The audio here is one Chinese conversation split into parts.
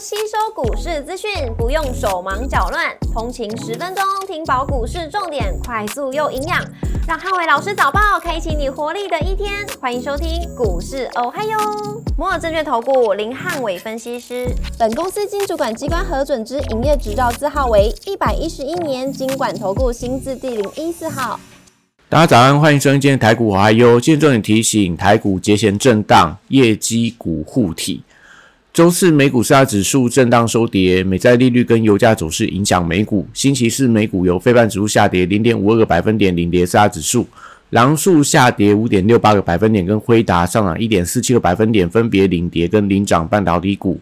吸收股市资讯，不用手忙脚乱，通勤十分钟听饱股市重点，快速又营养，让汉伟老师早报开启你活力的一天。欢迎收听股市哦嗨哟，摩尔证券投顾林汉伟分析师，本公司经主管机关核准之营业执照字号为一百一十一年经管投顾新字第零一四号。大家早安，欢迎收听今天台股哦嗨哟。今天重点提醒，台股节前震荡，业绩股护体。周四美股四大指数震荡收跌，美债利率跟油价走势影响美股。星期四美股由非半指数下跌零点五二个百分点领跌四大指数，狼数下跌五点六八个百分点，跟辉达上涨一点四七个百分点分别领跌跟领涨半导体股。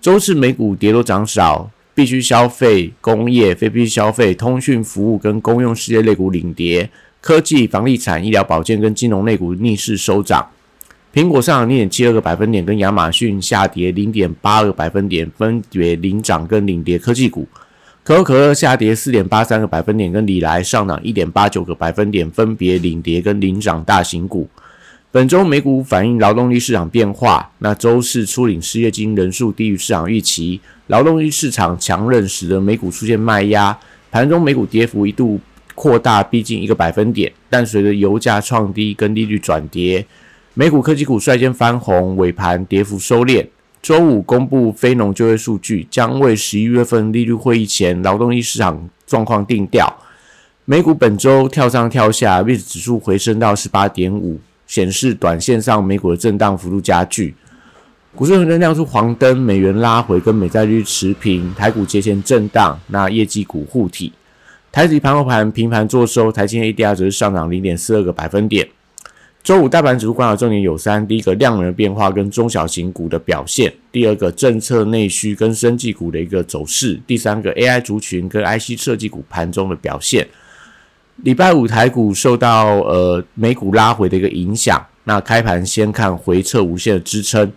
周四美股跌多涨少，必须消费、工业、非必须消费、通讯服务跟公用事业类股领跌，科技、房地产、医疗保健跟金融类股逆势收涨。苹果上涨零点七二个百分点，跟亚马逊下跌零点八二个百分点，分别领涨跟领跌科技股。可口可乐下跌四点八三个百分点，跟李来上涨一点八九个百分点，分别领跌跟领涨大型股。本周美股反映劳动力市场变化，那周四初领失业金人数低于市场预期，劳动力市场强韧使得美股出现卖压，盘中美股跌幅一度扩大逼近一个百分点，但随着油价创低跟利率转跌。美股科技股率先翻红，尾盘跌幅收敛。周五公布非农就业数据，将为十一月份利率会议前劳动力市场状况定调。美股本周跳上跳下，日指数回升到十八点五，显示短线上美股的震荡幅度加剧。股市恒生亮出黄灯，美元拉回，跟美债率持平。台股节前震荡，那业绩股护体。台指盘后盘平盘做收，台积 ADR 则是上涨零点四二个百分点。周五大盘指数观察重点有三：第一个量能的变化跟中小型股的表现；第二个政策内需跟生技股的一个走势；第三个 AI 族群跟 IC 设计股盘中的表现。礼拜五台股受到呃美股拉回的一个影响，那开盘先看回撤无限的支撑，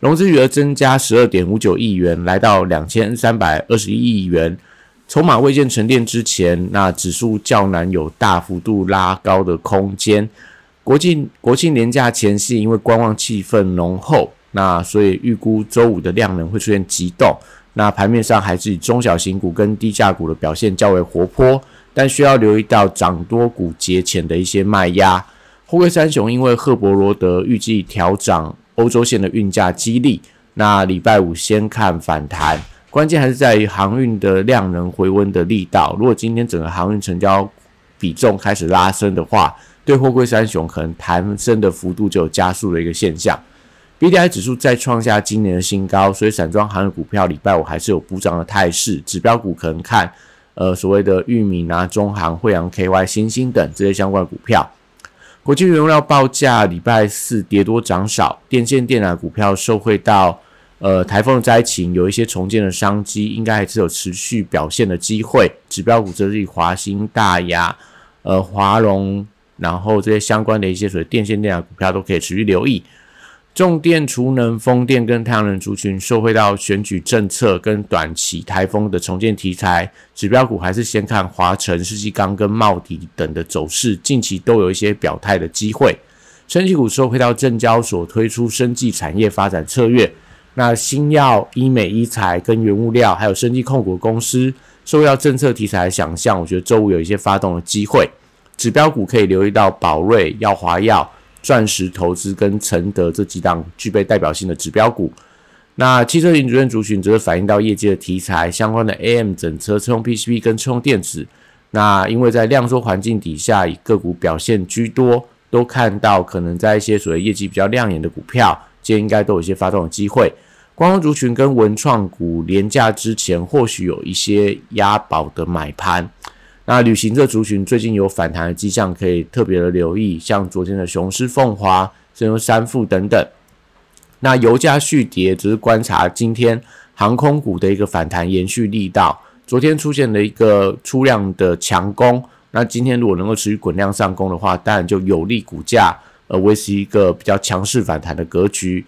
融资余额增加十二点五九亿元，来到两千三百二十一亿元，筹码未见沉淀之前，那指数较难有大幅度拉高的空间。国庆国庆年假前夕，因为观望气氛浓厚，那所以预估周五的量能会出现急动。那盘面上还是以中小型股跟低价股的表现较为活泼，但需要留意到涨多股节前的一些卖压。货柜三雄因为赫伯罗德预计调涨欧洲线的运价激励，那礼拜五先看反弹，关键还是在于航运的量能回温的力道。如果今天整个航运成交比重开始拉升的话，对货柜三雄可能弹升的幅度就有加速的一个现象，B D I 指数再创下今年的新高，所以散装行业股票礼拜五还是有补涨的态势。指标股可能看呃所谓的玉米啊、中航、惠阳 K Y、新兴等这些相关股票。国际原料报价礼拜四跌多涨少，电线电缆股票受惠到呃台风的灾情，有一些重建的商机，应该还是有持续表现的机会。指标股则是以华兴、大雅、呃华荣。然后这些相关的一些所谓电线电缆股票都可以持续留意，重电、储能、风电跟太阳能族群受惠到选举政策跟短期台风的重建题材，指标股还是先看华晨、世纪钢跟茂迪等的走势，近期都有一些表态的机会。升级股受惠到证交所推出生技产业发展策略，那新药、医美、医材跟原物料，还有生技控股公司受惠到政策题材的想象，我觉得周五有一些发动的机会。指标股可以留意到宝瑞、耀华药、钻石投资跟承德这几档具备代表性的指标股。那汽车零组件族群则反映到业界的题材，相关的 AM 整车、车用 PCB 跟车用电子。那因为在量缩环境底下，以个股表现居多，都看到可能在一些所谓业绩比较亮眼的股票，今天应该都有一些发动的机会。光光族群跟文创股廉价之前，或许有一些押宝的买盘。那旅行社族群最近有反弹的迹象，可以特别的留意，像昨天的雄狮、凤华、甚至三富等等。那油价续跌，只是观察今天航空股的一个反弹延续力道。昨天出现了一个出量的强攻，那今天如果能够持续滚量上攻的话，当然就有利股价而维持一个比较强势反弹的格局。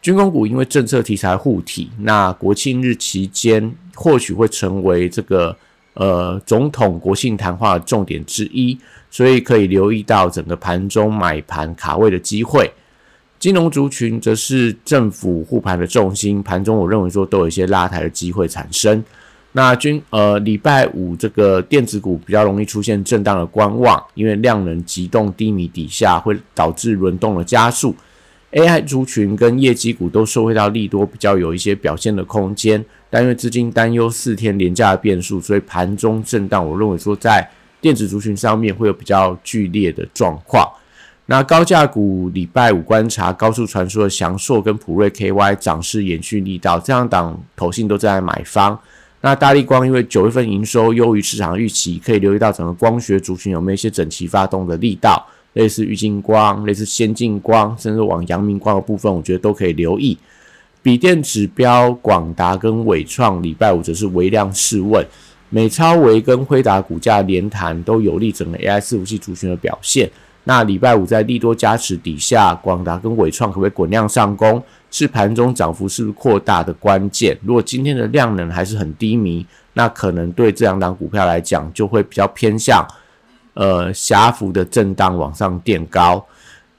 军工股因为政策题材护体，那国庆日期间或许会成为这个。呃，总统国庆谈话的重点之一，所以可以留意到整个盘中买盘卡位的机会。金融族群则是政府护盘的重心，盘中我认为说都有一些拉抬的机会产生。那均呃礼拜五这个电子股比较容易出现震荡的观望，因为量能急动低迷底下会导致轮动的加速。AI 族群跟业绩股都受惠到利多，比较有一些表现的空间。但因为资金担忧四天连价的变数，所以盘中震荡，我认为说在电子族群上面会有比较剧烈的状况。那高价股礼拜五观察高速传输的翔硕跟普瑞 KY 涨势延续力道，这样档头信都在买方。那大力光因为九月份营收优于市场预期，可以留意到整个光学族群有没有一些整齐发动的力道。类似玉金光、类似先进光，甚至往阳明光的部分，我觉得都可以留意。笔电指标广达跟伟创，礼拜五则是微量试问。美超维跟辉达股价连弹，都有利整个 AI 伺服器族群的表现。那礼拜五在利多加持底下，广达跟伟创可不可以滚量上攻，是盘中涨幅是不是扩大的关键。如果今天的量能还是很低迷，那可能对这两档股票来讲，就会比较偏向。呃，狭幅的震荡往上垫高。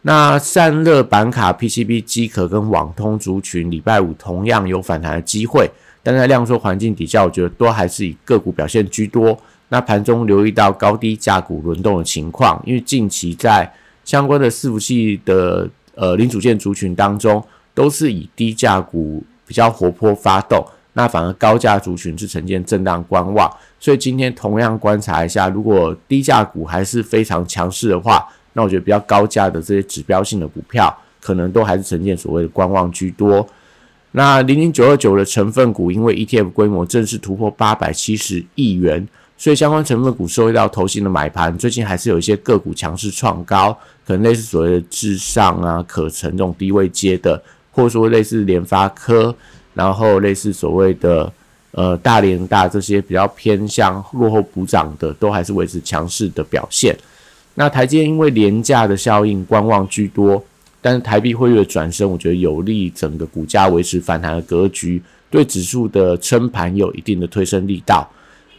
那散热板卡、PCB 机壳跟网通族群，礼拜五同样有反弹的机会，但在量缩环境底下，我觉得都还是以个股表现居多。那盘中留意到高低价股轮动的情况，因为近期在相关的伺服器的呃零组件族群当中，都是以低价股比较活泼发动。那反而高价族群是呈现震荡观望，所以今天同样观察一下，如果低价股还是非常强势的话，那我觉得比较高价的这些指标性的股票，可能都还是呈现所谓的观望居多。那零零九二九的成分股，因为 ETF 规模正式突破八百七十亿元，所以相关成分股受到投信的买盘，最近还是有一些个股强势创高，可能类似所谓的至上啊、可成这种低位接的，或者说类似联发科。然后类似所谓的呃大连大这些比较偏向落后补涨的，都还是维持强势的表现。那台积因为廉价的效应观望居多，但是台币汇率的转升，我觉得有利整个股价维持反弹的格局，对指数的撑盘有一定的推升力道。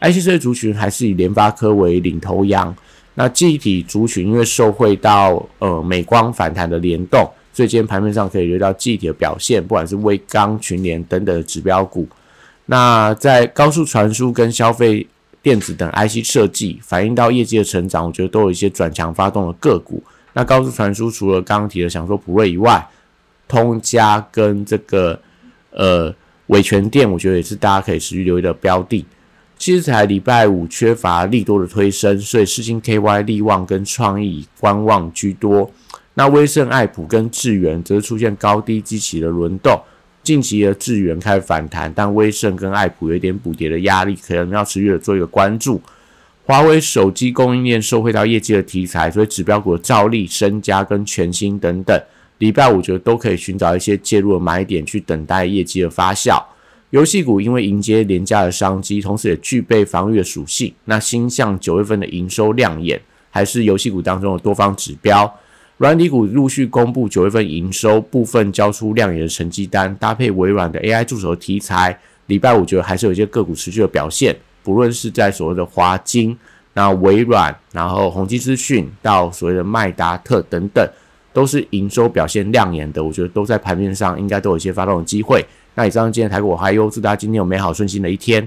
IC 设计族群还是以联发科为领头羊，那记忆体族群因为受惠到呃美光反弹的联动。最近盘面上可以留意到具体的表现，不管是微钢、群联等等的指标股。那在高速传输跟消费电子等 IC 设计反映到业绩的成长，我觉得都有一些转强发动的个股。那高速传输除了刚刚提的想说普瑞以外，通家跟这个呃伟全电，我觉得也是大家可以持续留意的标的。其实才礼拜五缺乏利多的推升，所以世星 KY、利旺跟创意观望居多。那威盛、爱普跟智源则是出现高低基期的轮动，近期的智源开始反弹，但威盛跟爱普有一点补跌的压力，可能要持续的做一个关注。华为手机供应链受惠到业绩的题材，所以指标股的兆利、身家跟全新等等，礼拜五觉得都可以寻找一些介入的买点，去等待业绩的发酵。游戏股因为迎接廉价的商机，同时也具备防御的属性。那新向九月份的营收亮眼，还是游戏股当中的多方指标。软体股陆续公布九月份营收，部分交出亮眼的成绩单，搭配微软的 AI 助手题材，礼拜五觉得还是有一些个股持续的表现。不论是在所谓的华金、那微软，然后宏基资讯到所谓的麦达特等等，都是营收表现亮眼的，我觉得都在盘面上应该都有一些发动的机会。那以上今天台股我还有祝大家今天有美好顺心的一天。